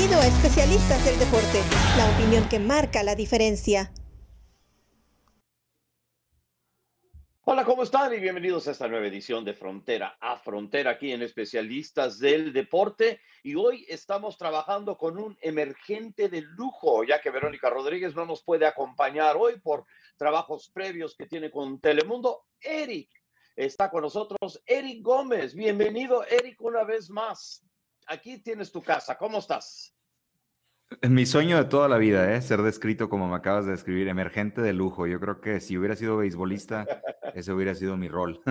Bienvenido a Especialistas del Deporte, la opinión que marca la diferencia. Hola, ¿cómo están? Y bienvenidos a esta nueva edición de Frontera a Frontera aquí en Especialistas del Deporte. Y hoy estamos trabajando con un emergente de lujo, ya que Verónica Rodríguez no nos puede acompañar hoy por trabajos previos que tiene con Telemundo. Eric está con nosotros, Eric Gómez. Bienvenido, Eric, una vez más aquí tienes tu casa. ¿Cómo estás? Mi sueño de toda la vida, ¿eh? ser descrito como me acabas de describir, emergente de lujo. Yo creo que si hubiera sido beisbolista, ese hubiera sido mi rol.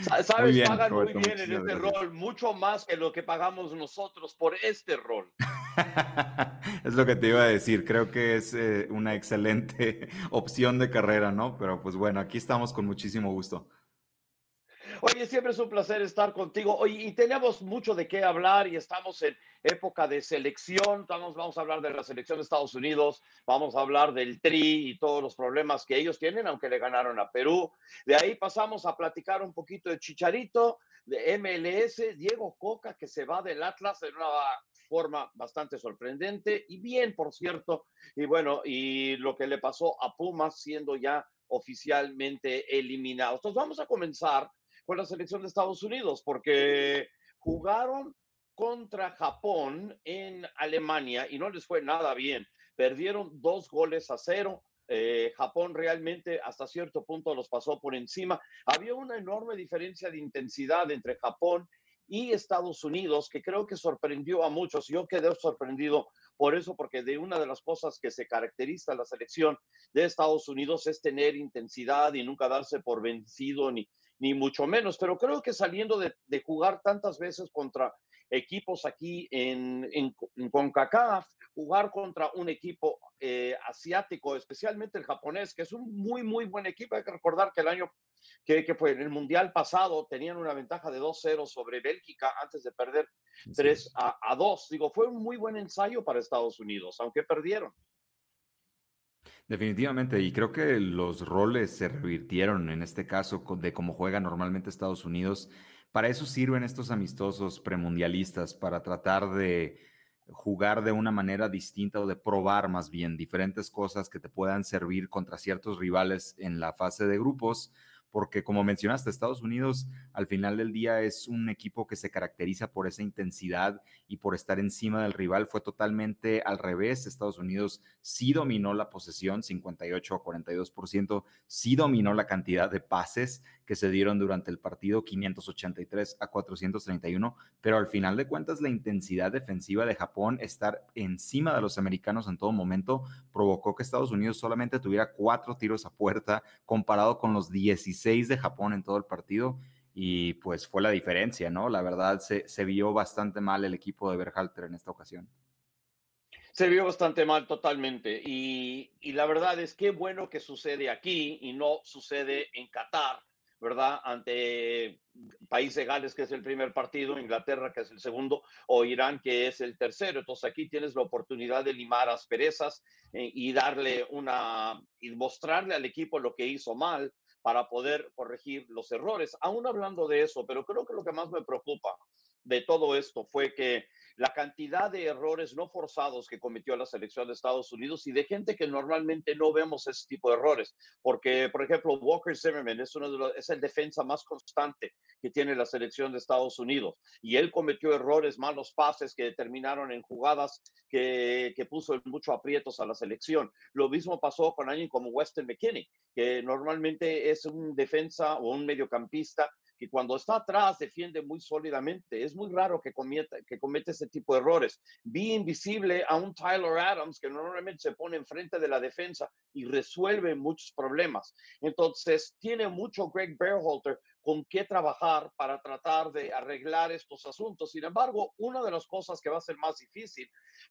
Sabes, pagan muy bien en este rol, mucho más que lo que pagamos nosotros por este rol. es lo que te iba a decir, creo que es eh, una excelente opción de carrera, ¿no? Pero pues bueno, aquí estamos con muchísimo gusto. Oye, siempre es un placer estar contigo. Oye, y tenemos mucho de qué hablar y estamos en época de selección. Vamos, vamos a hablar de la selección de Estados Unidos, vamos a hablar del Tri y todos los problemas que ellos tienen, aunque le ganaron a Perú. De ahí pasamos a platicar un poquito de Chicharito, de MLS, Diego Coca, que se va del Atlas en una forma bastante sorprendente y bien, por cierto. Y bueno, y lo que le pasó a Pumas siendo ya oficialmente eliminado. Entonces vamos a comenzar con la selección de Estados Unidos, porque jugaron contra Japón en Alemania y no les fue nada bien. Perdieron dos goles a cero. Eh, Japón realmente hasta cierto punto los pasó por encima. Había una enorme diferencia de intensidad entre Japón y Estados Unidos que creo que sorprendió a muchos. Yo quedé sorprendido por eso, porque de una de las cosas que se caracteriza la selección de Estados Unidos es tener intensidad y nunca darse por vencido ni, ni mucho menos, pero creo que saliendo de, jugar tantas veces contra equipos aquí en, en, CONCACAF, jugar contra un equipo eh, asiático, especialmente el japonés, que es un muy, muy buen equipo. Hay que recordar que el año que, que fue en el Mundial pasado tenían una ventaja de 2-0 sobre Bélgica antes de perder 3 a, a 2. Digo, fue un muy buen ensayo para Estados Unidos, aunque perdieron. Definitivamente, y creo que los roles se revirtieron en este caso de cómo juega normalmente Estados Unidos. Para eso sirven estos amistosos premundialistas, para tratar de jugar de una manera distinta o de probar más bien diferentes cosas que te puedan servir contra ciertos rivales en la fase de grupos porque como mencionaste, Estados Unidos al final del día es un equipo que se caracteriza por esa intensidad y por estar encima del rival. Fue totalmente al revés. Estados Unidos sí dominó la posesión, 58 a 42%, sí dominó la cantidad de pases que se dieron durante el partido, 583 a 431, pero al final de cuentas la intensidad defensiva de Japón, estar encima de los americanos en todo momento, provocó que Estados Unidos solamente tuviera cuatro tiros a puerta comparado con los 16 de Japón en todo el partido. Y pues fue la diferencia, ¿no? La verdad se, se vio bastante mal el equipo de Berhalter en esta ocasión se vio bastante mal totalmente. Y, y, la verdad es que bueno que sucede aquí y no sucede en Qatar, ¿verdad? Ante Países de Gales, que es el primer partido, Inglaterra, que es el segundo, o Irán, que es el tercero. Entonces aquí tienes la oportunidad de limar asperezas eh, y darle una, y mostrarle al equipo lo que hizo mal para poder corregir los errores. Aún hablando de eso, pero creo que lo que más me preocupa de todo esto fue que la cantidad de errores no forzados que cometió la selección de Estados Unidos y de gente que normalmente no vemos ese tipo de errores, porque por ejemplo Walker Zimmerman es uno el defensa más constante que tiene la selección de Estados Unidos y él cometió errores, malos pases que terminaron en jugadas que, que puso en mucho aprietos a la selección. Lo mismo pasó con alguien como Weston McKinney, que normalmente es un defensa o un mediocampista que cuando está atrás defiende muy sólidamente. Es muy raro que cometa, que cometa ese tipo de errores. Vi invisible a un Tyler Adams que normalmente se pone enfrente de la defensa y resuelve muchos problemas. Entonces, tiene mucho Greg Berhalter con qué trabajar para tratar de arreglar estos asuntos. Sin embargo, una de las cosas que va a ser más difícil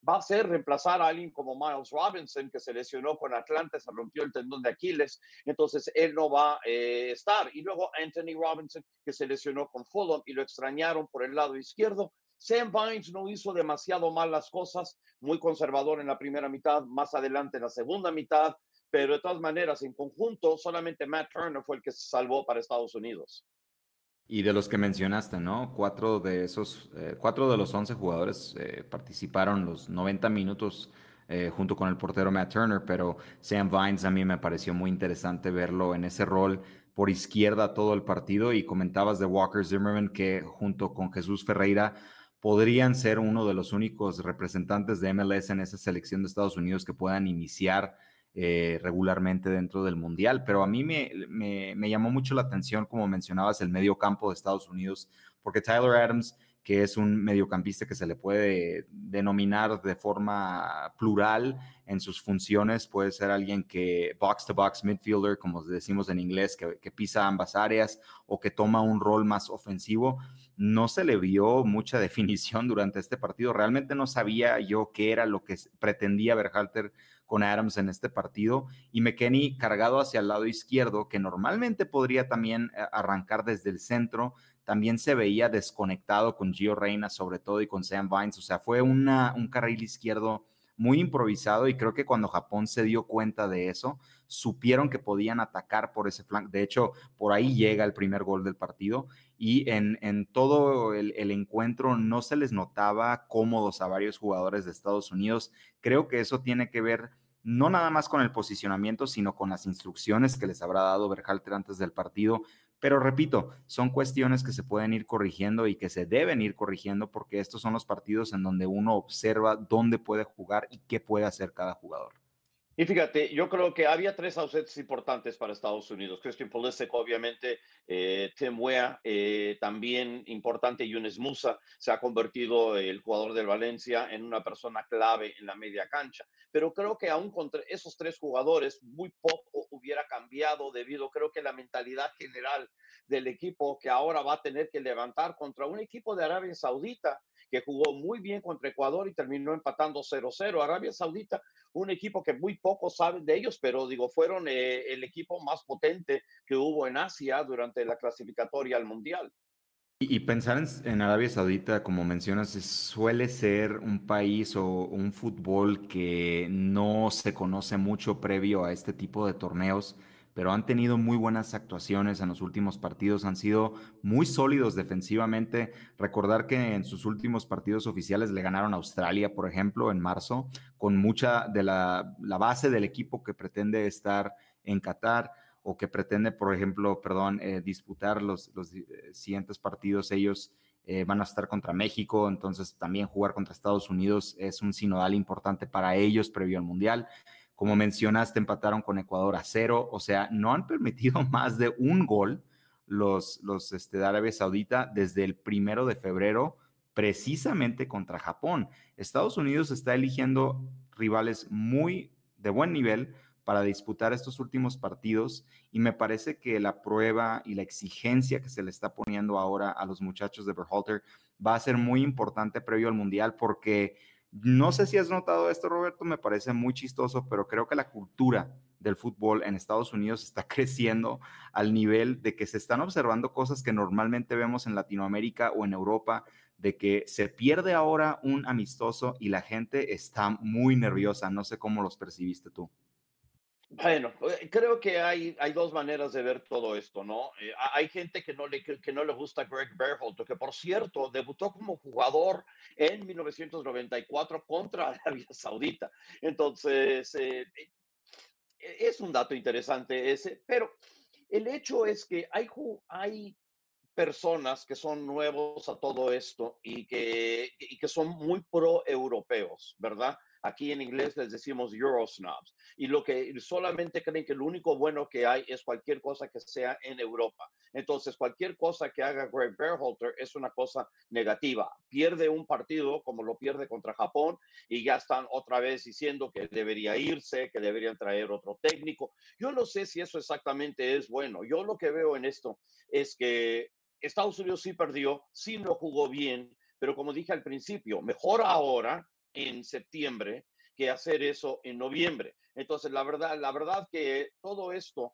va a ser reemplazar a alguien como Miles Robinson, que se lesionó con Atlanta, se rompió el tendón de Aquiles, entonces él no va a eh, estar. Y luego Anthony Robinson, que se lesionó con Fulham y lo extrañaron por el lado izquierdo. Sam Vines no hizo demasiado mal las cosas, muy conservador en la primera mitad, más adelante en la segunda mitad, pero de todas maneras, en conjunto, solamente Matt Turner fue el que se salvó para Estados Unidos. Y de los que mencionaste, ¿no? Cuatro de esos, eh, cuatro de los once jugadores eh, participaron los 90 minutos eh, junto con el portero Matt Turner, pero Sam Vines a mí me pareció muy interesante verlo en ese rol por izquierda todo el partido y comentabas de Walker Zimmerman que junto con Jesús Ferreira podrían ser uno de los únicos representantes de MLS en esa selección de Estados Unidos que puedan iniciar eh, regularmente dentro del Mundial. Pero a mí me, me, llamó mucho la atención, como mencionabas, el medio campo de Estados Unidos, porque Tyler Adams, que es un mediocampista que se le puede denominar de forma plural en sus funciones, puede ser alguien que box to box midfielder, como decimos en inglés, que, que pisa ambas áreas o que toma un rol más ofensivo. No se le vio mucha definición durante este partido. Realmente no sabía yo qué era lo que pretendía Berhalter con Adams en este partido y McKenny cargado hacia el lado izquierdo, que normalmente podría también eh, arrancar desde el centro, también se veía desconectado con Gio Reina sobre todo y con Sam Vines, o sea, fue un carril izquierdo muy improvisado y creo que cuando Japón se dio cuenta de eso, supieron que podían atacar por ese flanco. De hecho, por ahí llega el primer gol del partido y en, en todo el, el, encuentro no se les notaba cómodos a varios jugadores de Estados Unidos. Creo que eso tiene que ver no nada más con el posicionamiento, sino con las instrucciones que les habrá dado Berhalter antes del partido. Pero repito, son cuestiones que se pueden ir corrigiendo y que se deben ir corrigiendo porque estos son los partidos en donde uno observa dónde puede jugar y qué puede hacer cada jugador. Y fíjate, yo creo que había tres ausentes importantes para Estados Unidos. Christian Pulisic, obviamente, eh, Tim Wea, eh, también importante, Yunes Musa, se ha convertido el jugador del Valencia en una persona clave en la media cancha. Pero creo que aún contra esos tres jugadores, muy poco hubiera cambiado debido, creo que la mentalidad general del equipo que ahora va a tener que levantar contra un equipo de Arabia Saudita que jugó muy bien contra Ecuador y terminó empatando 0-0. Arabia Saudita, un equipo que muy pocos saben de ellos, pero digo, fueron eh, el equipo más potente que hubo en Asia durante la clasificatoria al Mundial. Y, pensar en, en, Arabia Saudita, como mencionas, suele ser un país o un fútbol que no se conoce mucho previo a este tipo de torneos pero han tenido muy buenas actuaciones en los últimos partidos, han sido muy sólidos defensivamente. Recordar que en sus últimos partidos oficiales le ganaron a Australia, por ejemplo, en marzo, con mucha de la, base del equipo que pretende estar en Qatar o que pretende, por ejemplo, perdón, eh, disputar los, los eh, siguientes partidos. Ellos eh, van a estar contra México, entonces también jugar contra Estados Unidos es un sinodal importante para ellos previo al Mundial. Como mencionaste, empataron con Ecuador a cero, o sea, no han permitido más de un gol los, los este, de Arabia Saudita desde el primero de febrero, precisamente contra Japón. Estados Unidos está eligiendo rivales muy de buen nivel para disputar estos últimos partidos y me parece que la prueba y la exigencia que se le está poniendo ahora a los muchachos de Berhalter va a ser muy importante previo al Mundial porque no sé si has notado esto, Roberto, me parece muy chistoso, pero creo que la cultura del fútbol en Estados Unidos está creciendo al nivel de que se están observando cosas que normalmente vemos en Latinoamérica o en Europa, de que se pierde ahora un amistoso y la gente está muy nerviosa. No sé cómo los percibiste tú. Bueno, eh, creo que hay, hay dos maneras de ver todo esto, ¿no? Eh, hay gente que no, le, que no le gusta Greg Berhalter, que por cierto debutó como jugador en 1994 contra Arabia Saudita. Entonces, eh, es un dato interesante ese, pero el hecho es que hay, hay personas que son nuevos a todo esto y que, y que son muy pro-europeos, ¿verdad? Aquí en inglés les decimos Eurosnobs. Y lo que solamente creen que lo único bueno que hay es cualquier cosa que sea en Europa. Entonces, cualquier cosa que haga Greg Berhalter es una cosa negativa. Pierde un partido como lo pierde contra Japón y ya están otra vez diciendo que debería irse, que deberían traer otro técnico. Yo no sé si eso exactamente es bueno. Yo lo que veo en esto es que Estados Unidos sí perdió, sí no jugó bien, pero como dije al principio, mejor ahora en septiembre que hacer eso en noviembre. Entonces, la verdad, la verdad que todo esto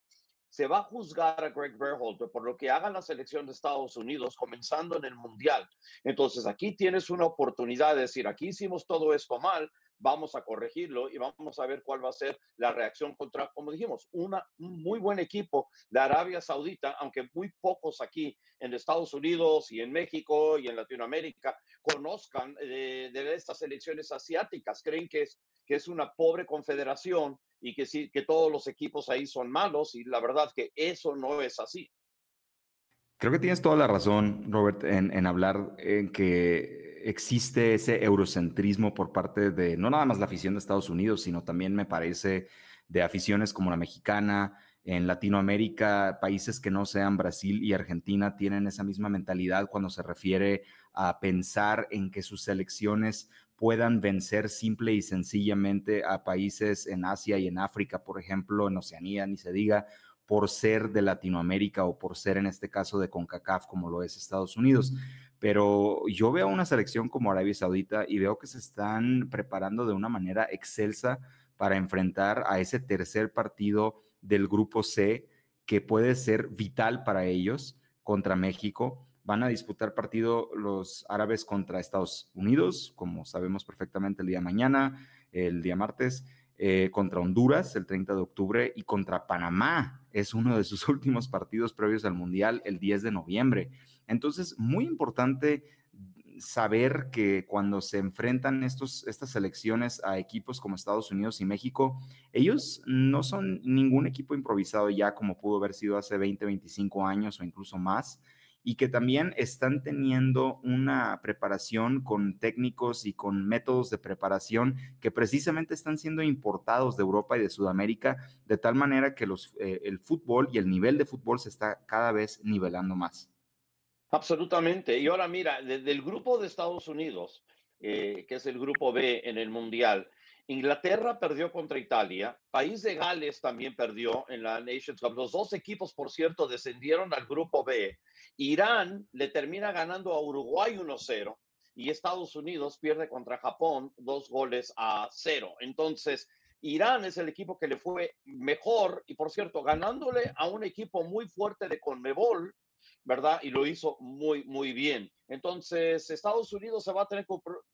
se va a juzgar a Greg Berhalter por lo que haga la selección de Estados Unidos comenzando en el Mundial. Entonces, aquí tienes una oportunidad de decir, aquí hicimos todo esto mal, vamos a corregirlo y vamos a ver cuál va a ser la reacción contra, como dijimos, una, un muy buen equipo de Arabia Saudita, aunque muy pocos aquí en Estados Unidos y en México y en Latinoamérica conozcan de, de estas elecciones asiáticas, creen que es, que es una pobre confederación y que sí, que todos los equipos ahí son malos y la verdad que eso no es así. Creo que tienes toda la razón, Robert, en, en hablar en que existe ese eurocentrismo por parte de no nada más la afición de Estados Unidos, sino también me parece de aficiones como la mexicana, en Latinoamérica, países que no sean Brasil y Argentina tienen esa misma mentalidad cuando se refiere a pensar en que sus selecciones puedan vencer simple y sencillamente a países en Asia y en África, por ejemplo, en Oceanía, ni se diga, por ser de Latinoamérica o por ser en este caso de CONCACAF como lo es Estados Unidos. Pero yo veo una selección como Arabia Saudita y veo que se están preparando de una manera excelsa para enfrentar a ese tercer partido del grupo C que puede ser vital para ellos contra México. Van a disputar partido los árabes contra Estados Unidos, como sabemos perfectamente el día mañana, el día martes, eh, contra Honduras el 30 de octubre y contra Panamá. Es uno de sus últimos partidos previos al Mundial el 10 de noviembre. Entonces, muy importante saber que cuando se enfrentan estos, estas selecciones a equipos como Estados Unidos y México, ellos no son ningún equipo improvisado ya como pudo haber sido hace 20, 25 años o incluso más y que también están teniendo una preparación con técnicos y con métodos de preparación que precisamente están siendo importados de Europa y de Sudamérica, de tal manera que los, eh, el fútbol y el nivel de fútbol se está cada vez nivelando más. Absolutamente. Y ahora mira, desde el grupo de Estados Unidos, eh, que es el grupo B en el Mundial, Inglaterra perdió contra Italia, País de Gales también perdió en la Nations Cup. Los dos equipos, por cierto, descendieron al grupo B. Irán le termina ganando a Uruguay 1-0 y Estados Unidos pierde contra Japón dos goles a cero. Entonces, Irán es el equipo que le fue mejor y, por cierto, ganándole a un equipo muy fuerte de Conmebol, ¿verdad? Y lo hizo muy, muy bien. Entonces, Estados Unidos se va a tener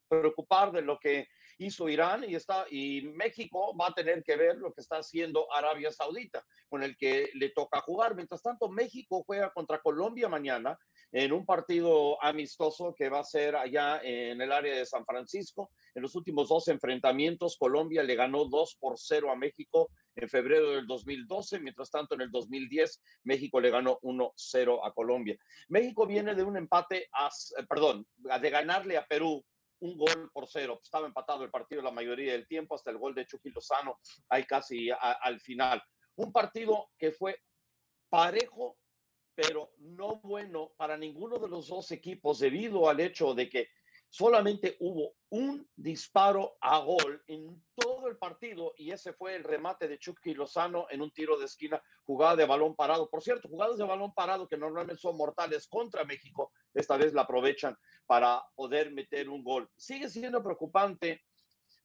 preocupar de lo que hizo Irán y, está, y México va a tener que ver lo que está haciendo Arabia Saudita, con el que le toca jugar. Mientras tanto, México juega contra Colombia mañana en un partido amistoso que va a ser allá en el área de San Francisco. En los últimos dos enfrentamientos, Colombia le ganó 2 por 0 a México en febrero del 2012, mientras tanto en el 2010 México le ganó 1-0 a Colombia. México viene de un empate, a, perdón, de ganarle a Perú un gol por cero. Estaba empatado el partido la mayoría del tiempo, hasta el gol de Chucky Lozano, ahí casi al final. Un partido que fue parejo, pero no bueno para ninguno de los dos equipos debido al hecho de que solamente hubo un disparo a gol en todo el partido y ese fue el remate de Chucky Lozano en un tiro de esquina, jugada de balón parado. Por cierto, jugadas de balón parado que normalmente son mortales contra México, esta vez la aprovechan para poder meter un gol. Sigue siendo preocupante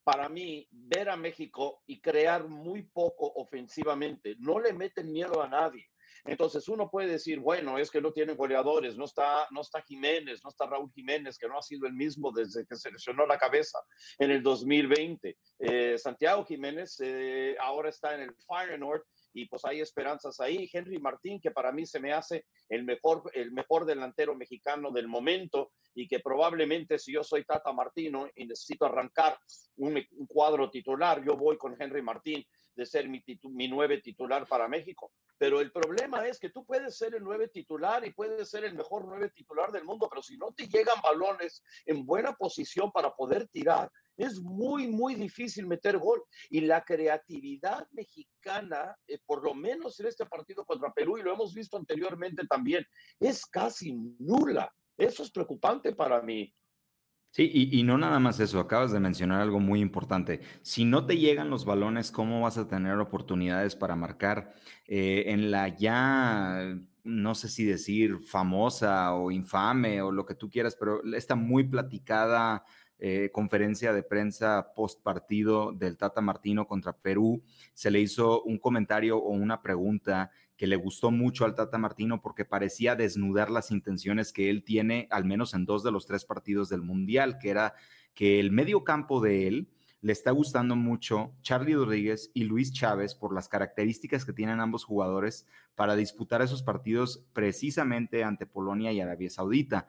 para mí ver a México y crear muy poco ofensivamente. No le meten miedo a nadie. Entonces uno puede decir, bueno, es que no tienen goleadores, no está, no está Jiménez, no está Raúl Jiménez, que no ha sido el mismo desde que seleccionó la cabeza en el 2020. Eh, Santiago Jiménez eh, ahora está en el Feyenoord y pues hay esperanzas ahí. Henry Martín, que para mí se me hace el mejor, el mejor delantero mexicano del momento y que probablemente si yo soy Tata Martino y necesito arrancar un, un cuadro titular, yo voy con Henry Martín de ser mi, mi nueve titular para México. Pero el problema es que tú puedes ser el nueve titular y puedes ser el mejor nueve titular del mundo, pero si no te llegan balones en buena posición para poder tirar, es muy, muy difícil meter gol. Y la creatividad mexicana, eh, por lo menos en este partido contra Perú, y lo hemos visto anteriormente también, es casi nula. Eso es preocupante para mí. Sí, y, no nada más eso, acabas de mencionar algo muy importante. Si no te llegan los balones, ¿cómo vas a tener oportunidades para marcar? Eh, en la ya, no sé si decir famosa o infame o lo que tú quieras, pero está muy platicada eh, conferencia de prensa post partido del Tata Martino contra Perú, se le hizo un comentario o una pregunta que le gustó mucho al Tata Martino porque parecía desnudar las intenciones que él tiene, al menos en dos de los tres partidos del Mundial, que era que el medio campo de él le está gustando mucho Charlie Rodríguez y Luis Chávez por las características que tienen ambos jugadores para disputar esos partidos precisamente ante Polonia y Arabia Saudita.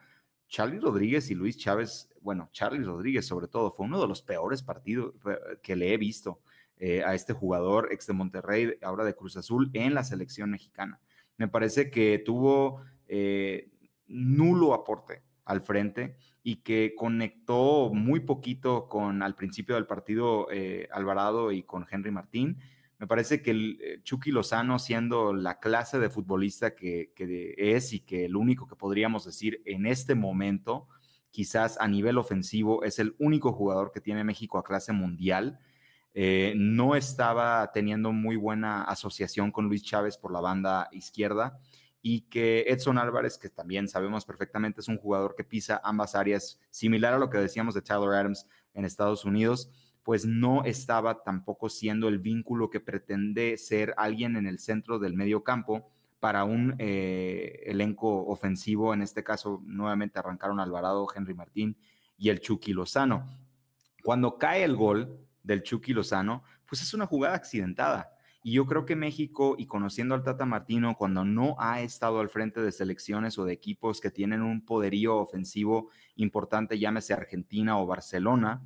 Charlie Rodríguez y Luis Chávez, bueno, Charlie Rodríguez sobre todo, fue uno de los peores partidos eh, que le he visto eh, a este jugador ex de Monterrey, ahora de Cruz Azul, en la selección mexicana. Me parece que tuvo eh, nulo aporte al frente y que conectó muy poquito con al principio del partido eh, Alvarado y con Henry Martín. Me parece que el, Chucky Lozano, siendo la clase de futbolista que, es y que el único que podríamos decir en este momento, quizás a nivel ofensivo, es el único jugador que tiene México a clase mundial. Eh, no estaba teniendo muy buena asociación con Luis Chávez por la banda izquierda y que Edson Álvarez, que también sabemos perfectamente es un jugador que pisa ambas áreas, similar a lo que decíamos de Tyler Adams en Estados Unidos, pues no estaba tampoco siendo el vínculo que pretende ser alguien en el centro del medio campo para un eh, elenco ofensivo. En este caso, nuevamente arrancaron Alvarado, Henry Martín y el Chucky Lozano. Cuando cae el gol del Chucky Lozano, pues es una jugada accidentada. Y yo creo que México, y conociendo al Tata Martino, cuando no ha estado al frente de selecciones o de equipos que tienen un poderío ofensivo importante, llámese Argentina o Barcelona,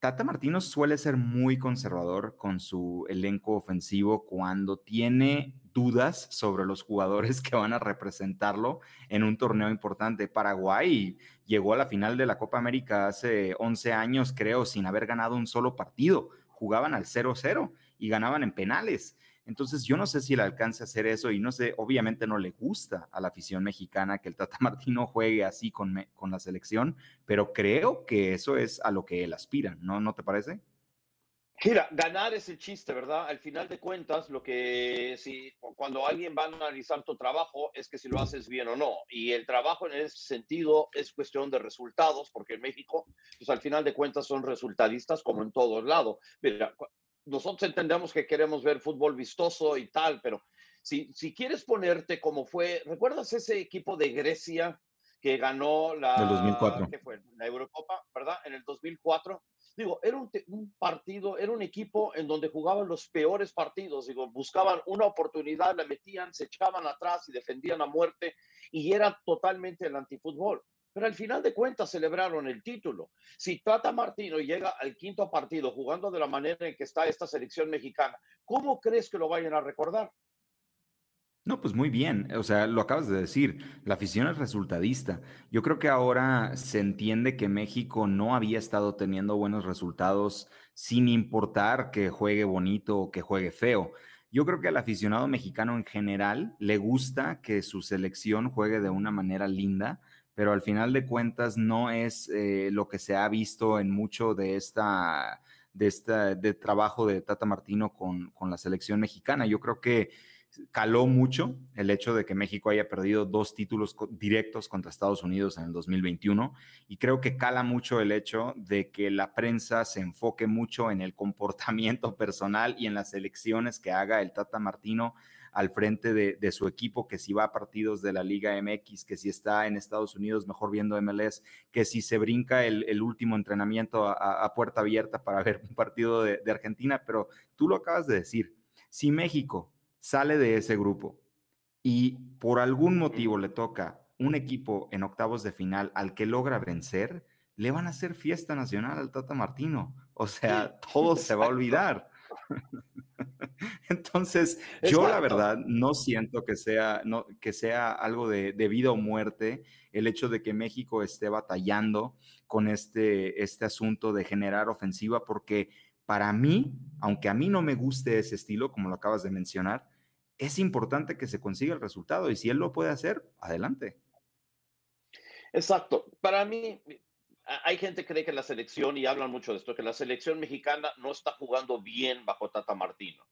Tata Martino suele ser muy conservador con su elenco ofensivo cuando tiene dudas sobre los jugadores que van a representarlo en un torneo importante. Paraguay llegó a la final de la Copa América hace 11 años, creo, sin haber ganado un solo partido. Jugaban al 0-0 y ganaban en penales. Entonces, yo no sé si le alcance a hacer eso y no sé, obviamente no le gusta a la afición mexicana que el Tata Martino juegue así con, con la selección, pero creo que eso es a lo que él aspira, ¿no? ¿No te parece? Mira, ganar es el chiste, ¿verdad? Al final de cuentas, lo que si cuando alguien va a analizar tu trabajo es que si lo haces bien o no. Y el trabajo en ese sentido es cuestión de resultados, porque en México, pues al final de cuentas son resultadistas como en todos lados. Mira, nosotros entendemos que queremos ver fútbol vistoso y tal, pero si, si quieres ponerte como fue, ¿recuerdas ese equipo de Grecia que ganó la, 2004. ¿qué fue? la Eurocopa, ¿verdad? En el 2004. Digo, era un, partido, era un equipo en donde jugaban los peores partidos, digo, buscaban una oportunidad, la metían, se echaban atrás y defendían a muerte y era totalmente el antifútbol pero al final de cuentas celebraron el título. Si Tata Martino llega al quinto partido jugando de la manera en que está esta selección mexicana, ¿cómo crees que lo vayan a recordar? No, pues muy bien. O sea, lo acabas de decir, la afición es resultadista. Yo creo que ahora se entiende que México no había estado teniendo buenos resultados sin importar que juegue bonito o que juegue feo. Yo creo que al aficionado mexicano en general le gusta que su selección juegue de una manera linda, pero al final de cuentas no es eh, lo que se ha visto en mucho de esta de de trabajo de Tata Martino con, con la selección mexicana. Yo creo que caló mucho el hecho de que México haya perdido dos títulos directos contra Estados Unidos en el 2021 y creo que cala mucho el hecho de que la prensa se enfoque mucho en el comportamiento personal y en las elecciones que haga el Tata Martino al frente de, su equipo, que si va a partidos de la Liga MX, que si está en Estados Unidos mejor viendo MLS, que si se brinca el, último entrenamiento a, puerta abierta para ver un partido de, de Argentina, pero tú lo acabas de decir, si México sale de ese grupo y por algún motivo le toca un equipo en octavos de final al que logra vencer, le van a hacer fiesta nacional al Tata Martino. O sea, todo se va a olvidar. Entonces, yo la verdad no siento que sea, no, que sea algo de, vida o muerte el hecho de que México esté batallando con este, este asunto de generar ofensiva, porque para mí, aunque a mí no me guste ese estilo, como lo acabas de mencionar, es importante que se consiga el resultado y si él lo puede hacer, adelante. Exacto. Para mí, hay gente que cree que la selección, y hablan mucho de esto, que la selección mexicana no está jugando bien bajo Tata Martino.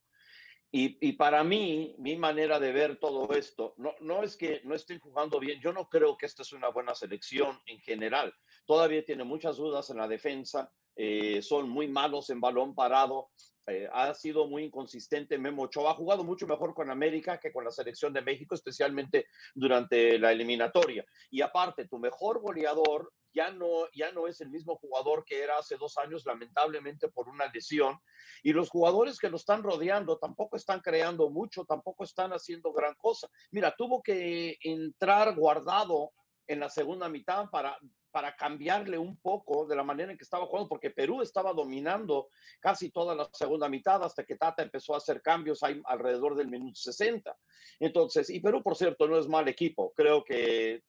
Y, y, para mí, mi manera de ver todo esto, no, no es que no estén jugando bien, yo no creo que esta es una buena selección en general. Todavía tiene muchas dudas en la defensa, eh, son muy malos en balón parado. Eh, ha sido muy inconsistente. Memo Ochoa ha jugado mucho mejor con América que con la selección de México, especialmente durante la eliminatoria. Y aparte, tu mejor goleador ya no, ya no es el mismo jugador que era hace dos años, lamentablemente por una lesión. Y los jugadores que lo están rodeando tampoco están creando mucho, tampoco están haciendo gran cosa. Mira, tuvo que entrar guardado en la segunda mitad para, para cambiarle un poco de la manera en que estaba jugando, porque Perú estaba dominando casi toda la segunda mitad hasta que Tata empezó a hacer cambios ahí alrededor del minuto 60. Entonces, y Perú, por cierto, no es mal equipo. Creo que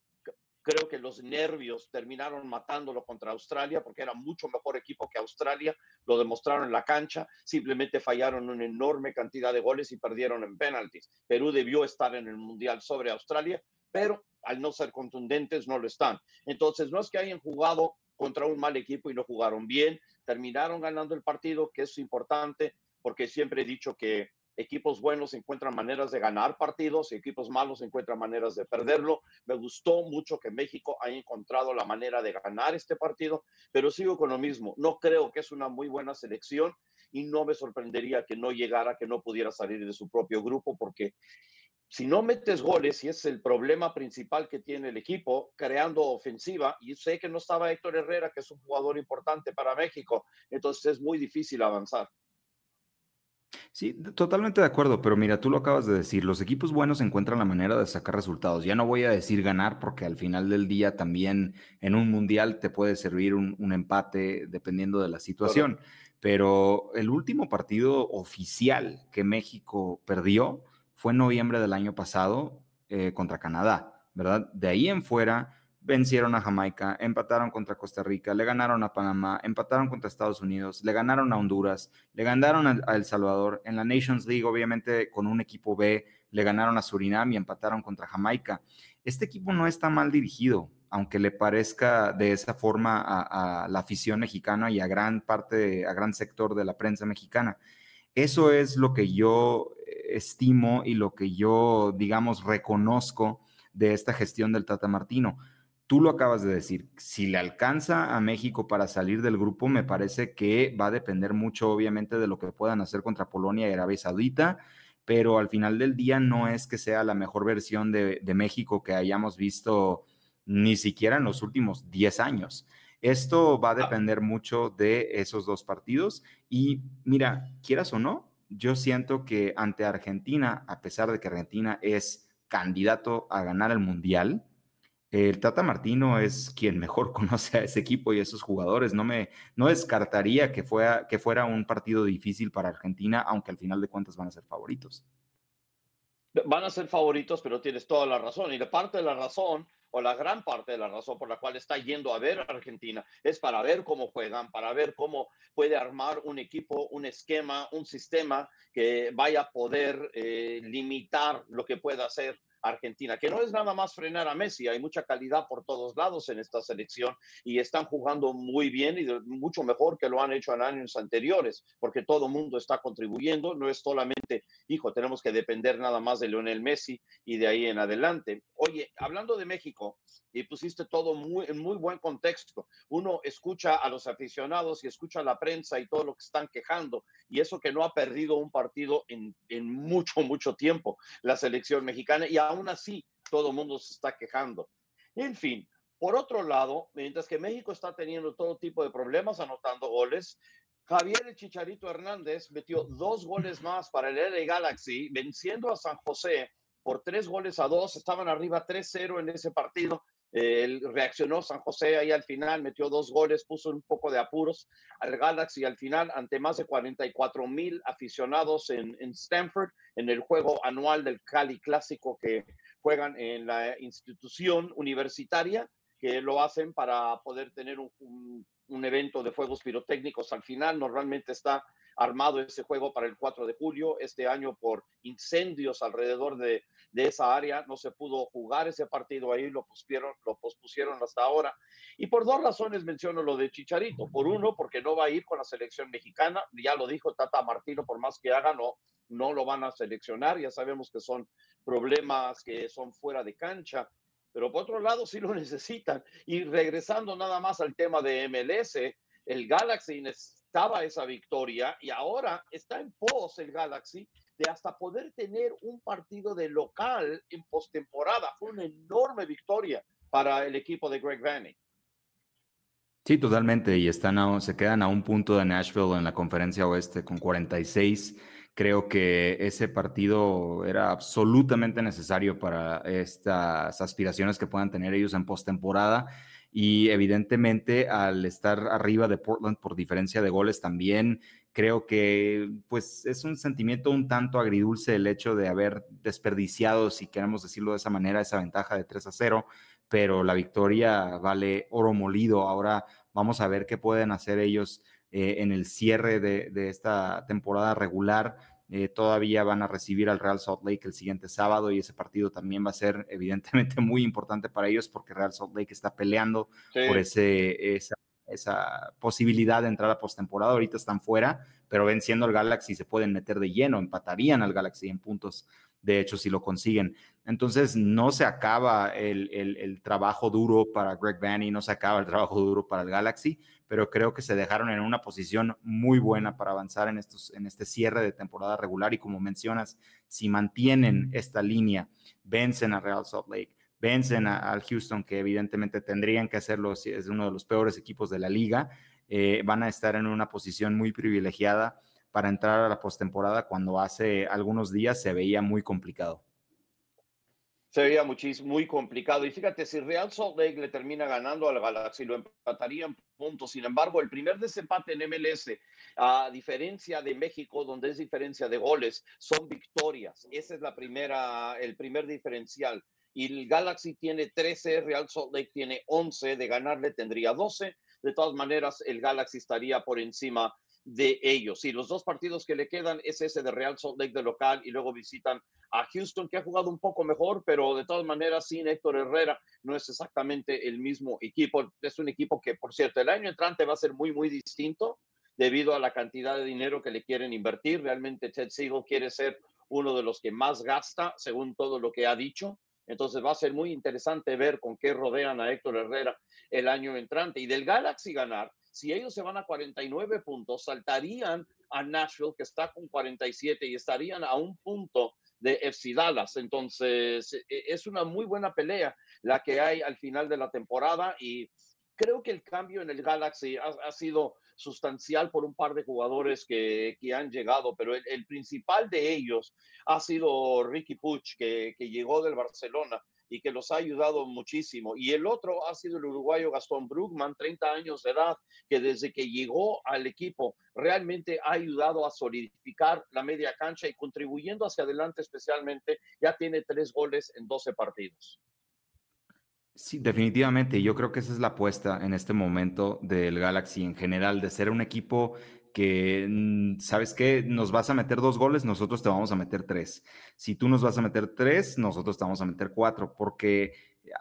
creo que los nervios terminaron matándolo contra Australia porque era mucho mejor equipo que Australia, lo demostraron en la cancha, simplemente fallaron una enorme cantidad de goles y perdieron en penaltis. Perú debió estar en el Mundial sobre Australia, pero al no ser contundentes no lo están. Entonces, no es que hayan jugado contra un mal equipo y no jugaron bien, terminaron ganando el partido, que es importante, porque siempre he dicho que equipos buenos encuentran maneras de ganar partidos y equipos malos encuentran maneras de perderlo. Me gustó mucho que México haya encontrado la manera de ganar este partido, pero sigo con lo mismo. No creo que es una muy buena selección y no me sorprendería que no llegara, que no pudiera salir de su propio grupo, porque si no metes goles, y es el problema principal que tiene el equipo, creando ofensiva, y sé que no estaba Héctor Herrera, que es un jugador importante para México, entonces es muy difícil avanzar. Sí, totalmente de acuerdo, pero mira, tú lo acabas de decir, los equipos buenos encuentran la manera de sacar resultados. Ya no voy a decir ganar porque al final del día también en un mundial te puede servir un, empate dependiendo de la situación, pero el último partido oficial que México perdió fue en noviembre del año pasado eh, contra Canadá, ¿verdad? De ahí en fuera vencieron a Jamaica, empataron contra Costa Rica, le ganaron a Panamá, empataron contra Estados Unidos, le ganaron a Honduras, le ganaron a, El Salvador. En la Nations League, obviamente, con un equipo B, le ganaron a Surinam y empataron contra Jamaica. Este equipo no está mal dirigido, aunque le parezca de esa forma a, a la afición mexicana y a gran parte, a gran sector de la prensa mexicana. Eso es lo que yo estimo y lo que yo, digamos, reconozco de esta gestión del Tata Martino. Tú lo acabas de decir, si le alcanza a México para salir del grupo, me parece que va a depender mucho, obviamente, de lo que puedan hacer contra Polonia y Arabia Saudita, pero al final del día no es que sea la mejor versión de, de México que hayamos visto ni siquiera en los últimos 10 años. Esto va a depender mucho de esos dos partidos y mira, quieras o no, yo siento que ante Argentina, a pesar de que Argentina es candidato a ganar el Mundial, el Tata Martino es quien mejor conoce a ese equipo y a esos jugadores. No me no descartaría que fuera, que fuera un partido difícil para Argentina, aunque al final de cuentas van a ser favoritos. Van a ser favoritos, pero tienes toda la razón. Y de parte de la razón o la gran parte de la razón por la cual está yendo a ver a Argentina es para ver cómo juegan, para ver cómo puede armar un equipo, un esquema, un sistema que vaya a poder eh, limitar lo que pueda hacer Argentina, que no es nada más frenar a Messi, hay mucha calidad por todos lados en esta selección y están jugando muy bien y mucho mejor que lo han hecho en años anteriores, porque todo mundo está contribuyendo, no es solamente, hijo, tenemos que depender nada más de Lionel Messi y de ahí en adelante. Oye, hablando de México, y pusiste todo muy, en muy buen contexto, uno escucha a los aficionados y escucha a la prensa y todo lo que están quejando, y eso que no ha perdido un partido en, en mucho, mucho tiempo la selección mexicana, y aún así todo el mundo se está quejando. En fin, por otro lado, mientras que México está teniendo todo tipo de problemas anotando goles, Javier Chicharito Hernández metió dos goles más para el LA Galaxy, venciendo a San José por tres goles a dos. Estaban arriba 3-0 en ese partido él reaccionó San José ahí al final, metió dos goles, puso un poco de apuros al Galaxy al final ante más de 44 mil aficionados en, en Stanford en el juego anual del Cali Clásico que juegan en la institución universitaria que lo hacen para poder tener un, un evento de fuegos pirotécnicos al final. Normalmente está armado ese juego para el 4 de julio. Este año por incendios alrededor de, de esa área no se pudo jugar ese partido ahí, lo pospusieron, lo pospusieron hasta ahora. Y por dos razones menciono lo de Chicharito. Por uno, porque no va a ir con la selección mexicana, ya lo dijo Tata Martino, por más que haga, no, no lo van a seleccionar. Ya sabemos que son problemas que son fuera de cancha pero por otro lado sí lo necesitan. Y regresando nada más al tema de MLS, el Galaxy necesitaba esa victoria y ahora está en pos el Galaxy de hasta poder tener un partido de local en postemporada. Fue una enorme victoria para el equipo de Greg Vanny. Sí, totalmente. Y están se quedan a un punto de Nashville en la conferencia oeste con 46. Creo que ese partido era absolutamente necesario para estas aspiraciones que puedan tener ellos en postemporada. Y evidentemente, al estar arriba de Portland por diferencia de goles, también creo que pues es un sentimiento un tanto agridulce el hecho de haber desperdiciado, si queremos decirlo de esa manera, esa ventaja de 3 a 0 pero la victoria vale oro molido. Ahora vamos a ver qué pueden hacer ellos eh, en el cierre de, esta temporada regular. Eh, todavía van a recibir al Real Salt Lake el siguiente sábado y ese partido también va a ser evidentemente muy importante para ellos porque Real Salt Lake está peleando por ese, esa, esa, posibilidad de entrar a postemporada. Ahorita están fuera, pero venciendo al Galaxy se pueden meter de lleno, empatarían al Galaxy en puntos de hecho, si lo consiguen. Entonces, no se acaba el, trabajo duro para Greg Vanny, no se acaba el trabajo duro para el Galaxy, pero creo que se dejaron en una posición muy buena para avanzar en, estos, en este cierre de temporada regular. Y como mencionas, si mantienen esta línea, vencen a Real Salt Lake, vencen al Houston, que evidentemente tendrían que hacerlo si es uno de los peores equipos de la liga, eh, van a estar en una posición muy privilegiada para entrar a la postemporada cuando hace algunos días se veía muy complicado. Se veía muchísimo, muy complicado. Y fíjate, si Real Salt Lake le termina ganando al Galaxy, lo empataría en puntos. Sin embargo, el primer desempate en MLS, a diferencia de México, donde es diferencia de goles, son victorias. Ese es la primera, el primer diferencial. Y el Galaxy tiene 13, Real Salt Lake tiene 11, de ganarle tendría 12. De todas maneras, el Galaxy estaría por encima de ellos. Y los dos partidos que le quedan es ese de Real Salt Lake de local y luego visitan a Houston, que ha jugado un poco mejor, pero de todas maneras sin Héctor Herrera no es exactamente el mismo equipo. Es un equipo que, por cierto, el año entrante va a ser muy, muy distinto debido a la cantidad de dinero que le quieren invertir. Realmente Ted Siegel quiere ser uno de los que más gasta, según todo lo que ha dicho. Entonces va a ser muy interesante ver con qué rodean a Héctor Herrera el año entrante. Y del Galaxy ganar, si ellos se van a 49 puntos, saltarían a Nashville, que está con 47, y estarían a un punto de FC Dallas. Entonces, e, e, es una muy buena pelea la que hay al final de la temporada y creo que el cambio en el Galaxy ha, sido sustancial por un par de jugadores que, que han llegado, pero el, principal de ellos ha sido Ricky Puch, que, que llegó del Barcelona y que los ha ayudado muchísimo. Y el otro ha sido el uruguayo Gastón Brugman, 30 años de edad, que desde que llegó al equipo realmente ha ayudado a solidificar la media cancha y contribuyendo hacia adelante especialmente, ya tiene tres goles en 12 partidos. Sí, definitivamente. Yo creo que esa es la apuesta en este momento del Galaxy en general, de ser un equipo que, mm, ¿sabes qué? Nos vas a meter dos goles, nosotros te vamos a meter tres. Si tú nos vas a meter tres, nosotros te vamos a meter cuatro, porque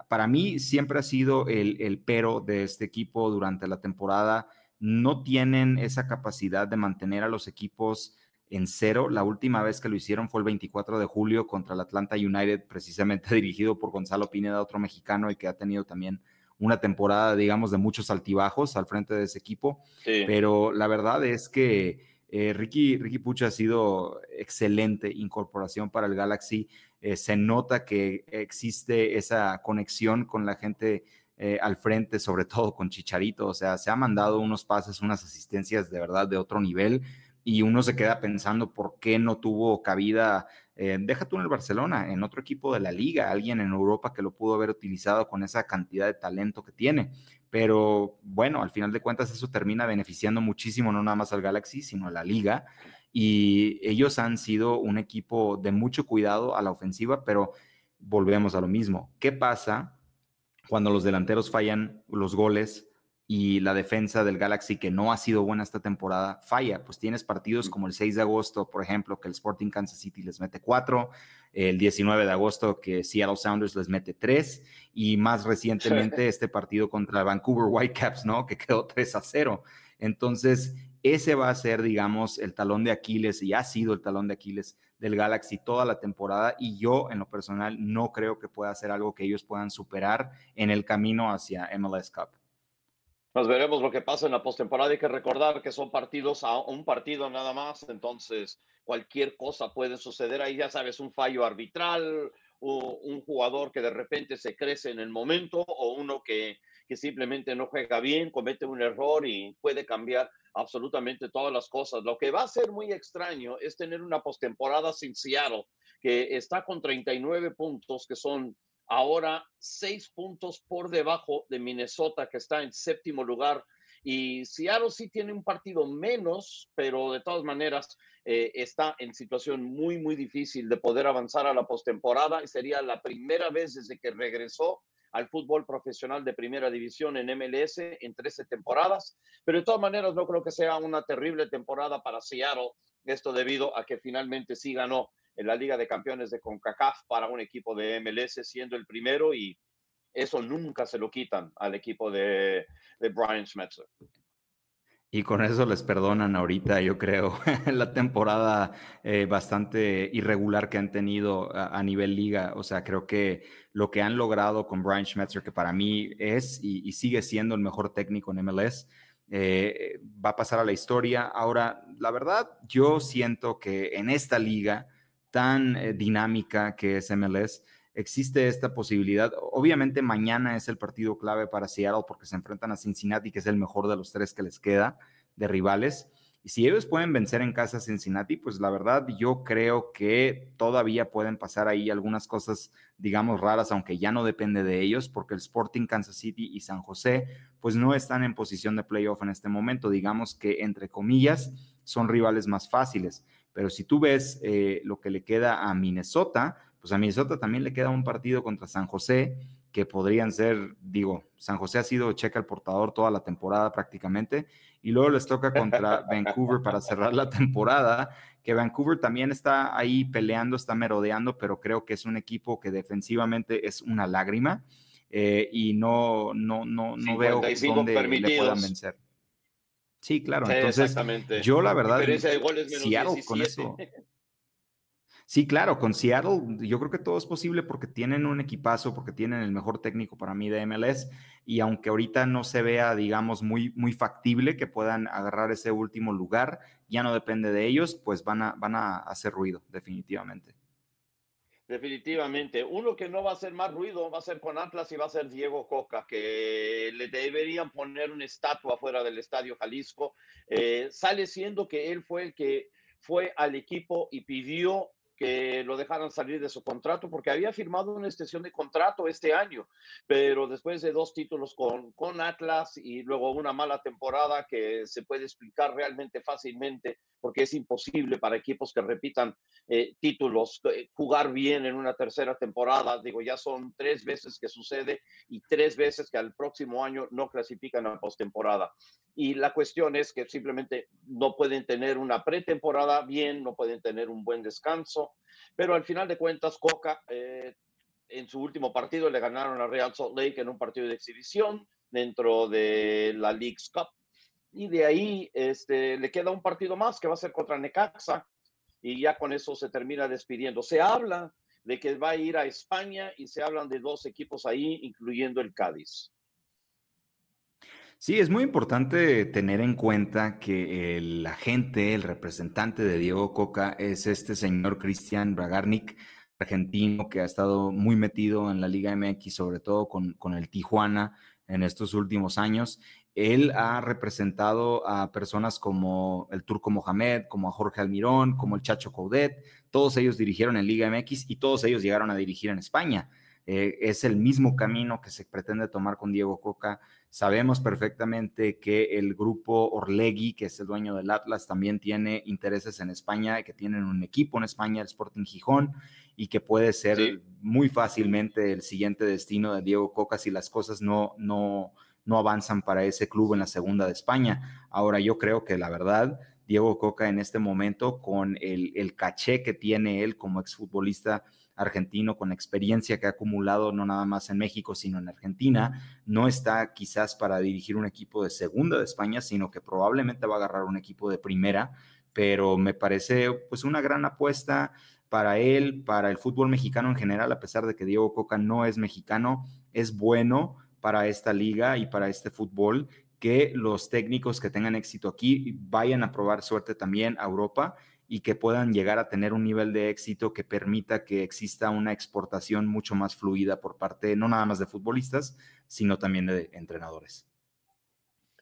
para mí siempre ha sido el, el pero de este equipo durante la temporada. No tienen esa capacidad de mantener a los equipos en cero. La última vez que lo hicieron fue el 24 de julio contra el Atlanta United, precisamente dirigido por Gonzalo Pineda, otro mexicano y que ha tenido también una temporada, digamos, de muchos altibajos al frente de ese equipo. Pero la verdad es que eh, Ricky, Ricky Pucha ha sido excelente incorporación para el Galaxy. Eh, se nota que existe esa conexión con la gente eh, al frente, sobre todo con Chicharito. O sea, se ha mandado unos pases, unas asistencias de verdad de otro nivel y uno se queda pensando por qué no tuvo cabida, eh, deja tú en el Barcelona, en otro equipo de la liga, alguien en Europa que lo pudo haber utilizado con esa cantidad de talento que tiene. Pero bueno, al final de cuentas eso termina beneficiando muchísimo no nada más al Galaxy, sino a la liga. Y ellos han sido un equipo de mucho cuidado a la ofensiva, pero volvemos a lo mismo. ¿Qué pasa cuando los delanteros fallan los goles? Y la defensa del Galaxy, que no ha sido buena esta temporada, falla. Pues tienes partidos como el 6 de agosto, por ejemplo, que el Sporting Kansas City les mete 4, el 19 de agosto que Seattle Sounders les mete 3 y más recientemente este partido contra Vancouver Whitecaps, ¿no? Que quedó 3 a 0. Entonces, ese va a ser, digamos, el talón de Aquiles y ha sido el talón de Aquiles del Galaxy toda la temporada y yo en lo personal no creo que pueda ser algo que ellos puedan superar en el camino hacia MLS Cup. Nos veremos lo que pasa en la postemporada. Hay que recordar que son partidos a un partido nada más, entonces cualquier cosa puede suceder ahí. Ya sabes, un fallo arbitral, o un jugador que de repente se crece en el momento, o uno que, que simplemente no juega bien, comete un error y puede cambiar absolutamente todas las cosas. Lo que va a ser muy extraño es tener una postemporada sin Seattle, que está con 39 puntos, que son ahora seis puntos por debajo de Minnesota, que está en séptimo lugar. Y Seattle sí tiene un partido menos, pero de todas maneras eh, está en situación muy, muy difícil de poder avanzar a la postemporada. Y sería la primera vez desde que regresó al fútbol profesional de primera división en MLS en 13 temporadas. Pero de todas maneras no creo que sea una terrible temporada para Seattle. Esto debido a que finalmente sí ganó en la Liga de Campeones de CONCACAF para un equipo de MLS siendo el primero y eso nunca se lo quitan al equipo de, de Brian Schmetzer. Y con eso les perdonan ahorita, yo creo, la temporada eh, bastante irregular que han tenido a, nivel liga. O sea, creo que lo que han logrado con Brian Schmetzer, que para mí es y, sigue siendo el mejor técnico en MLS, eh, va a pasar a la historia. Ahora, la verdad, yo siento que en esta liga tan eh, dinámica que es MLS, existe esta posibilidad. Obviamente mañana es el partido clave para Seattle porque se enfrentan a Cincinnati, que es el mejor de los tres que les queda de rivales. Y si ellos pueden vencer en casa a Cincinnati, pues la verdad yo creo que todavía pueden pasar ahí algunas cosas, digamos, raras, aunque ya no depende de ellos, porque el Sporting Kansas City y San José, pues no están en posición de playoff en este momento. Digamos que, entre comillas, son rivales más fáciles. Pero si tú ves eh, lo que le queda a Minnesota, pues a Minnesota también le queda un partido contra San José, que podrían ser, digo, San José ha sido checa el portador toda la temporada prácticamente, y luego les toca contra Vancouver para cerrar la temporada, que Vancouver también está ahí peleando, está merodeando, pero creo que es un equipo que defensivamente es una lágrima, eh, y no, no, no, no veo dónde le puedan vencer. Sí, claro. Entonces, yo la verdad, Seattle con eso. Sí, claro, con Seattle yo creo que todo es posible porque tienen un equipazo, porque tienen el mejor técnico para mí de MLS y aunque ahorita no se vea, digamos, muy, muy factible que puedan agarrar ese último lugar, ya no depende de ellos, pues van a, van a hacer ruido, definitivamente. Definitivamente. Uno que no va a hacer más ruido va a ser con Atlas y va a ser Diego Coca, que le deberían poner una estatua fuera del Estadio Jalisco. Eh, sale siendo que él fue el que fue al equipo y pidió que lo dejaran salir de su contrato porque había firmado una extensión de contrato este año, pero después de dos títulos con, con Atlas y luego una mala temporada que se puede explicar realmente fácilmente porque es imposible para equipos que repitan eh, títulos eh, jugar bien en una tercera temporada. Digo, ya son tres veces que sucede y tres veces que al próximo año no clasifican a postemporada. Y la cuestión es que simplemente no pueden tener una pretemporada bien, no pueden tener un buen descanso, pero al final de cuentas, Coca eh, en su último partido le ganaron a Real Salt Lake en un partido de exhibición dentro de la League's Cup y de ahí este, le queda un partido más que va a ser contra Necaxa y ya con eso se termina despidiendo. Se habla de que va a ir a España y se hablan de dos equipos ahí, incluyendo el Cádiz. Sí, es muy importante tener en cuenta que el agente, el representante de Diego Coca es este señor Cristian Bragarnik, argentino, que ha estado muy metido en la Liga MX, sobre todo con, con el Tijuana en estos últimos años. Él ha representado a personas como el Turco Mohamed, como a Jorge Almirón, como el Chacho Coudet. Todos ellos dirigieron en Liga MX y todos ellos llegaron a dirigir en España. Eh, es el mismo camino que se pretende tomar con Diego Coca. Sabemos perfectamente que el grupo Orlegui, que es el dueño del Atlas, también tiene intereses en España, que tienen un equipo en España, el Sporting Gijón, y que puede ser muy fácilmente el siguiente destino de Diego Coca si las cosas no, no, no avanzan para ese club en la segunda de España. Ahora yo creo que la verdad, Diego Coca en este momento, con el, el caché que tiene él como exfutbolista argentino, con experiencia que ha acumulado no nada más en México, sino en Argentina, no está quizás para dirigir un equipo de segunda de España, sino que probablemente va a agarrar un equipo de primera, pero me parece pues una gran apuesta para él, para el fútbol mexicano en general, a pesar de que Diego Coca no es mexicano, es bueno para esta liga y para este fútbol que los técnicos que tengan éxito aquí vayan a probar suerte también a Europa y que puedan llegar a tener un nivel de éxito que permita que exista una exportación mucho más fluida por parte no nada más de futbolistas, sino también de entrenadores.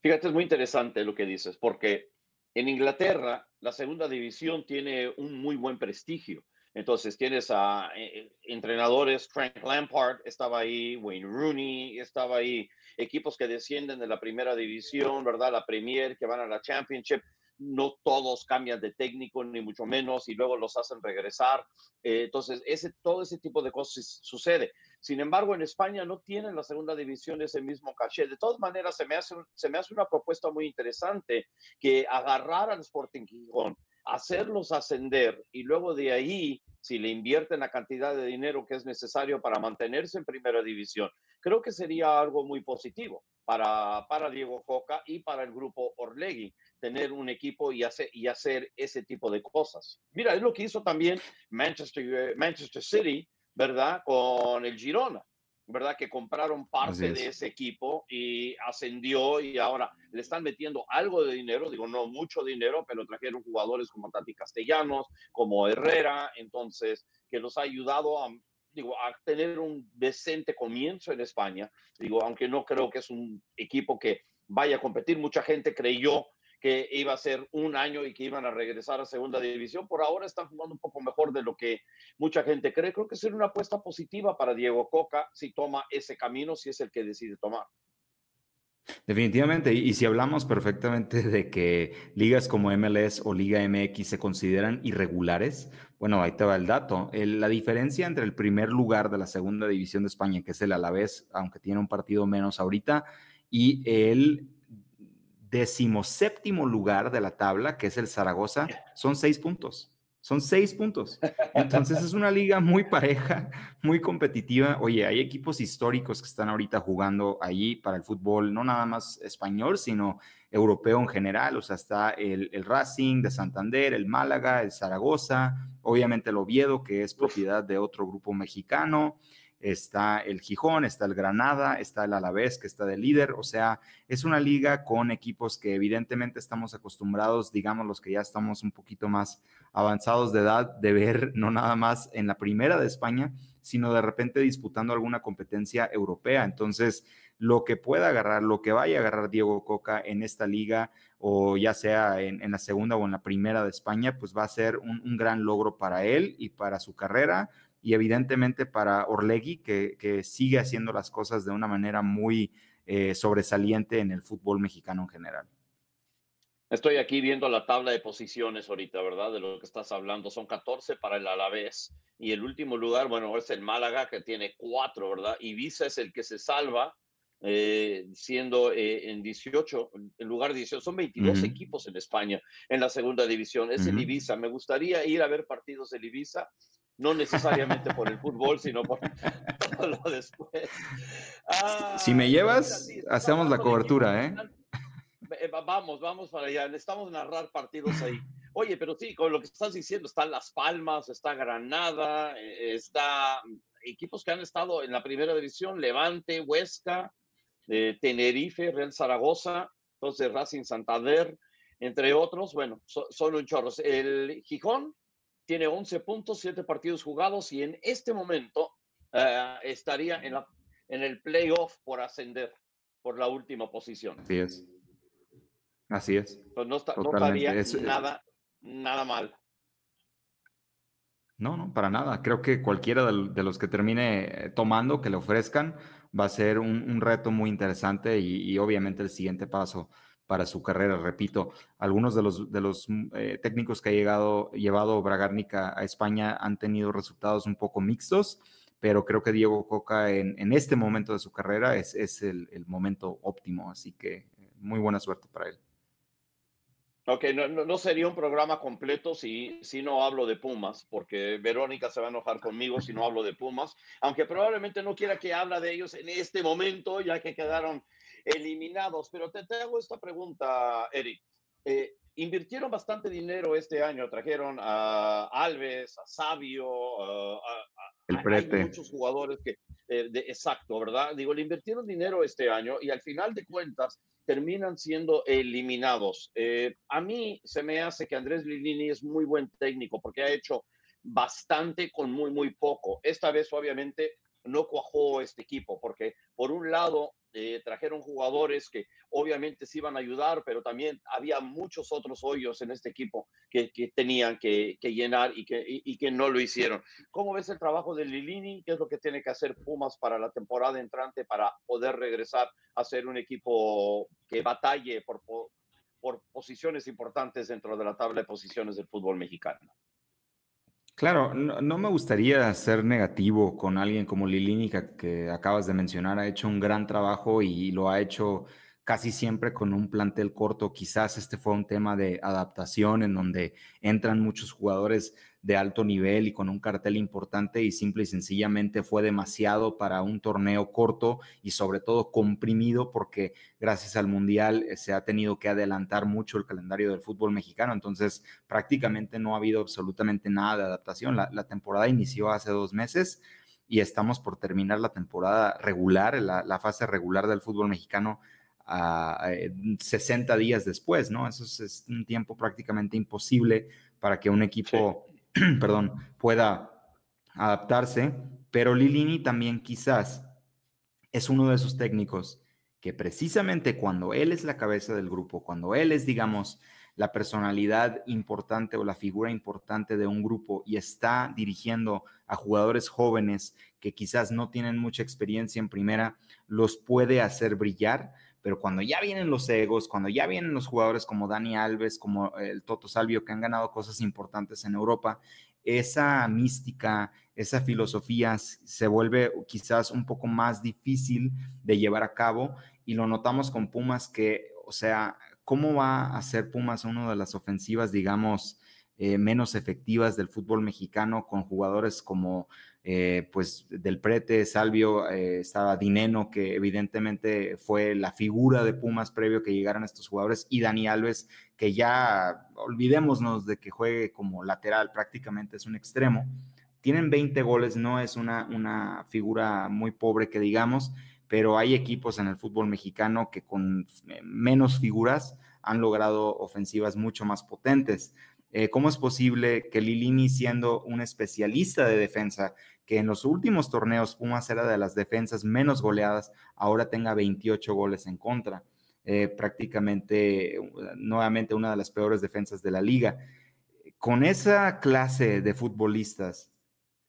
Fíjate, es muy interesante lo que dices, porque en Inglaterra la segunda división tiene un muy buen prestigio. Entonces tienes a eh, entrenadores, Frank Lampard estaba ahí, Wayne Rooney estaba ahí, equipos que descienden de la primera división, ¿verdad? La Premier, que van a la Championship no todos cambian de técnico, ni mucho menos, y luego los hacen regresar. Eh, entonces, ese, todo ese tipo de cosas sucede. Sin embargo, en España no tienen la segunda división ese mismo caché. De todas maneras, se me hace, se me hace una propuesta muy interesante que agarrar al Sporting Gijón, hacerlos ascender y luego de ahí, si le invierten la cantidad de dinero que es necesario para mantenerse en primera división, creo que sería algo muy positivo para, para Diego Coca y para el grupo Orlegui tener un equipo y hacer, y hacer ese tipo de cosas. Mira, es lo que hizo también Manchester, Manchester City, ¿verdad? Con el Girona, ¿verdad? Que compraron parte de ese equipo y ascendió y ahora le están metiendo algo de dinero, digo, no mucho dinero, pero trajeron jugadores como Tati Castellanos, como Herrera, entonces, que los ha ayudado a digo, a tener un decente comienzo en España. Digo, aunque no creo que es un equipo que vaya a competir, mucha gente creyó que iba a ser un año y que iban a regresar a segunda división. Por ahora están jugando un poco mejor de lo que mucha gente cree. Creo que sería una apuesta positiva para Diego Coca si toma ese camino, si es el que decide tomar. Definitivamente, y si hablamos perfectamente de que ligas como MLS o Liga MX se consideran irregulares, bueno, ahí te va el dato. la diferencia entre el primer lugar de la segunda división de España, que es el Alavés, aunque tiene un partido menos ahorita, y el decimoséptimo lugar de la tabla, que es el Zaragoza, son seis puntos. Son seis puntos. Entonces es una liga muy pareja, muy competitiva. Oye, hay equipos históricos que están ahorita jugando allí para el fútbol, no nada más español, sino europeo en general. O sea, está el, el Racing de Santander, el Málaga, el Zaragoza, obviamente el Oviedo, que es propiedad de otro grupo mexicano está el Gijón, está el Granada, está el Alavés, que está de líder. O sea, es una liga con equipos que evidentemente estamos acostumbrados, digamos los que ya estamos un poquito más avanzados de edad, de ver no nada más en la primera de España, sino de repente disputando alguna competencia europea. Entonces, lo que pueda agarrar, lo que vaya a agarrar Diego Coca en esta liga, o ya sea en, la segunda o en la primera de España, pues va a ser un gran logro para él y para su carrera y evidentemente para Orlegui, que, sigue haciendo las cosas de una manera muy eh, sobresaliente en el fútbol mexicano en general. Estoy aquí viendo la tabla de posiciones ahorita, ¿verdad? De lo que estás hablando. Son 14 para el Alavés. Y el último lugar, bueno, es el Málaga, que tiene cuatro, ¿verdad? Ibiza es el que se salva, eh, siendo eh, en 18, en lugar de 18. Son 22 equipos en España en la segunda división. Es el Ibiza. Me gustaría ir a ver partidos del Ibiza no necesariamente por el fútbol, sino por todo lo después. si me llevas, hacemos la cobertura, ¿eh? ¿eh? Vamos, vamos para allá. Necesitamos narrar partidos ahí. Oye, pero sí, con lo que estás diciendo, están Las Palmas, está Granada, eh, está equipos que han estado en la primera división, Levante, Huesca, eh, Tenerife, Real Zaragoza, entonces Racing Santander, entre otros, bueno, son un chorro. El Gijón tiene 11 puntos, 7 partidos jugados y en este momento eh, estaría en, la, en el playoff por ascender por la última posición. Así es. Así es. Pues no, estaría eh, nada, nada mal. No, no, para nada. Creo que cualquiera de, los que termine eh, tomando, que le ofrezcan, va a ser un, reto muy interesante y, obviamente el siguiente paso para su carrera. Repito, algunos de los, de los mm, eh, técnicos que ha llegado, llevado Bragarnica a España han tenido resultados un poco mixtos, pero creo que Diego Coca en, en este momento de su carrera es, es el, el, momento óptimo, así que eh, muy buena suerte para él. Ok, no, no, sería un programa completo si, si no hablo de Pumas, porque Verónica se va a enojar conmigo si no hablo de Pumas, aunque probablemente no quiera que hable de ellos en este momento, ya que quedaron eliminados. Pero te, hago esta pregunta, Eric. Eh, invirtieron bastante dinero este año, trajeron a Alves, a Sabio, a, a, muchos jugadores que, eh, de, exacto, ¿verdad? Digo, le invirtieron dinero este año y al final de cuentas terminan siendo eliminados. Eh, a mí se me hace que Andrés Lilini es muy buen técnico porque ha hecho bastante con muy, muy poco. Esta vez, obviamente, no cuajó este equipo, porque por un lado eh, trajeron jugadores que obviamente se iban a ayudar, pero también había muchos otros hoyos en este equipo que, tenían que, llenar y que, y, que no lo hicieron. ¿Cómo ves el trabajo de Lilini? ¿Qué es lo que tiene que hacer Pumas para la temporada entrante para poder regresar a ser un equipo que batalle por, por posiciones importantes dentro de la tabla de posiciones del fútbol mexicano? Claro, no, me gustaría ser negativo con alguien como Lilínica que acabas de mencionar. Ha hecho un gran trabajo y lo ha hecho casi siempre con un plantel corto. Quizás este fue un tema de adaptación en donde entran muchos jugadores de alto nivel y con un cartel importante y simple y sencillamente fue demasiado para un torneo corto y sobre todo comprimido porque gracias al Mundial eh, se ha tenido que adelantar mucho el calendario del fútbol mexicano. Entonces prácticamente no ha habido absolutamente nada de adaptación. La, temporada inició hace dos meses y estamos por terminar la temporada regular, la fase regular del fútbol mexicano a, 60 días después, ¿no? Eso es, un tiempo prácticamente imposible para que un equipo, perdón, pueda adaptarse, pero Lilini también quizás es uno de esos técnicos que precisamente cuando él es la cabeza del grupo, cuando él es, digamos, la personalidad importante o la figura importante de un grupo y está dirigiendo a jugadores jóvenes que quizás no tienen mucha experiencia en primera, los puede hacer brillar, pero cuando ya vienen los egos, cuando ya vienen los jugadores como Dani Alves, como el Toto Salvio, que han ganado cosas importantes en Europa, esa mística, esa filosofía se vuelve quizás un poco más difícil de llevar a cabo y lo notamos con Pumas que, o sea, ¿cómo va a ser Pumas una de las ofensivas, digamos, eh, menos efectivas del fútbol mexicano con jugadores como eh, pues del Prete, Salvio, eh, estaba Dineno, que evidentemente fue la figura de Pumas previo que llegaran estos jugadores, y Dani Alves, que ya olvidémonos de que juegue como lateral, prácticamente es un extremo. Tienen 20 goles, no es una, una figura muy pobre que digamos, pero hay equipos en el fútbol mexicano que con menos figuras han logrado ofensivas mucho más potentes. ¿Cómo es posible que Lilini, siendo un especialista de defensa, que en los últimos torneos Pumas era de las defensas menos goleadas, ahora tenga 28 goles en contra. Eh, prácticamente nuevamente una de las peores defensas de la liga. Con esa clase de futbolistas,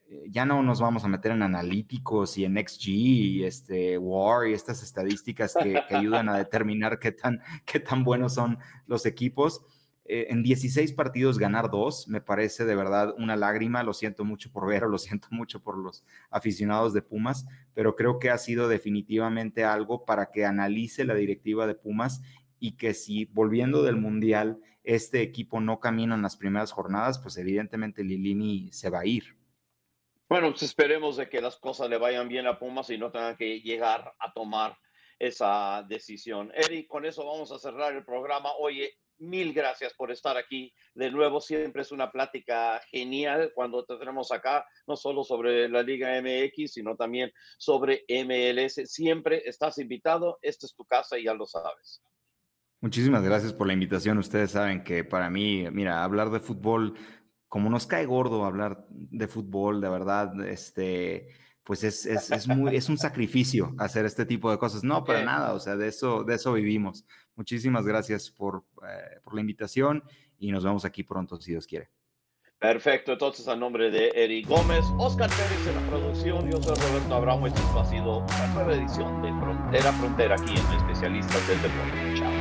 eh, ya no nos vamos a meter en analíticos y en XG y este WAR y estas estadísticas que, que ayudan a determinar qué tan, qué tan buenos son los equipos eh, en 16 partidos ganar dos, me parece de verdad una lágrima. Lo siento mucho por Vero, lo siento mucho por los aficionados de Pumas, pero creo que ha sido definitivamente algo para que analice la directiva de Pumas y que si volviendo del Mundial este equipo no camina en las primeras jornadas, pues evidentemente Lilini se va a ir. Bueno, pues esperemos de que las cosas le vayan bien a Pumas y no tengan que llegar a tomar esa decisión. Eric, con eso vamos a cerrar el programa. Oye, mil gracias por estar aquí. De nuevo, siempre es una plática genial cuando te tenemos acá, no solo sobre la Liga MX, sino también sobre MLS. Siempre estás invitado, esta es tu casa y ya lo sabes. Muchísimas gracias por la invitación. Ustedes saben que para mí, mira, hablar de fútbol, como nos cae gordo hablar de fútbol, de verdad, este, pues es, es, es, muy, es un sacrificio hacer este tipo de cosas. No, para nada, o sea, de eso, de eso vivimos. Muchísimas gracias por, eh, por la invitación y nos vemos aquí pronto, si Dios quiere. Perfecto, entonces a nombre de Eric Gómez, Oscar Pérez en la producción, yo soy Roberto Abramo, esto ha sido una nueva edición de Frontera Frontera aquí en Especialistas del Deporte. Chao.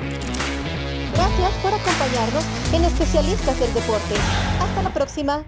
Gracias por acompañarnos en Especialistas del Deporte. Hasta la próxima.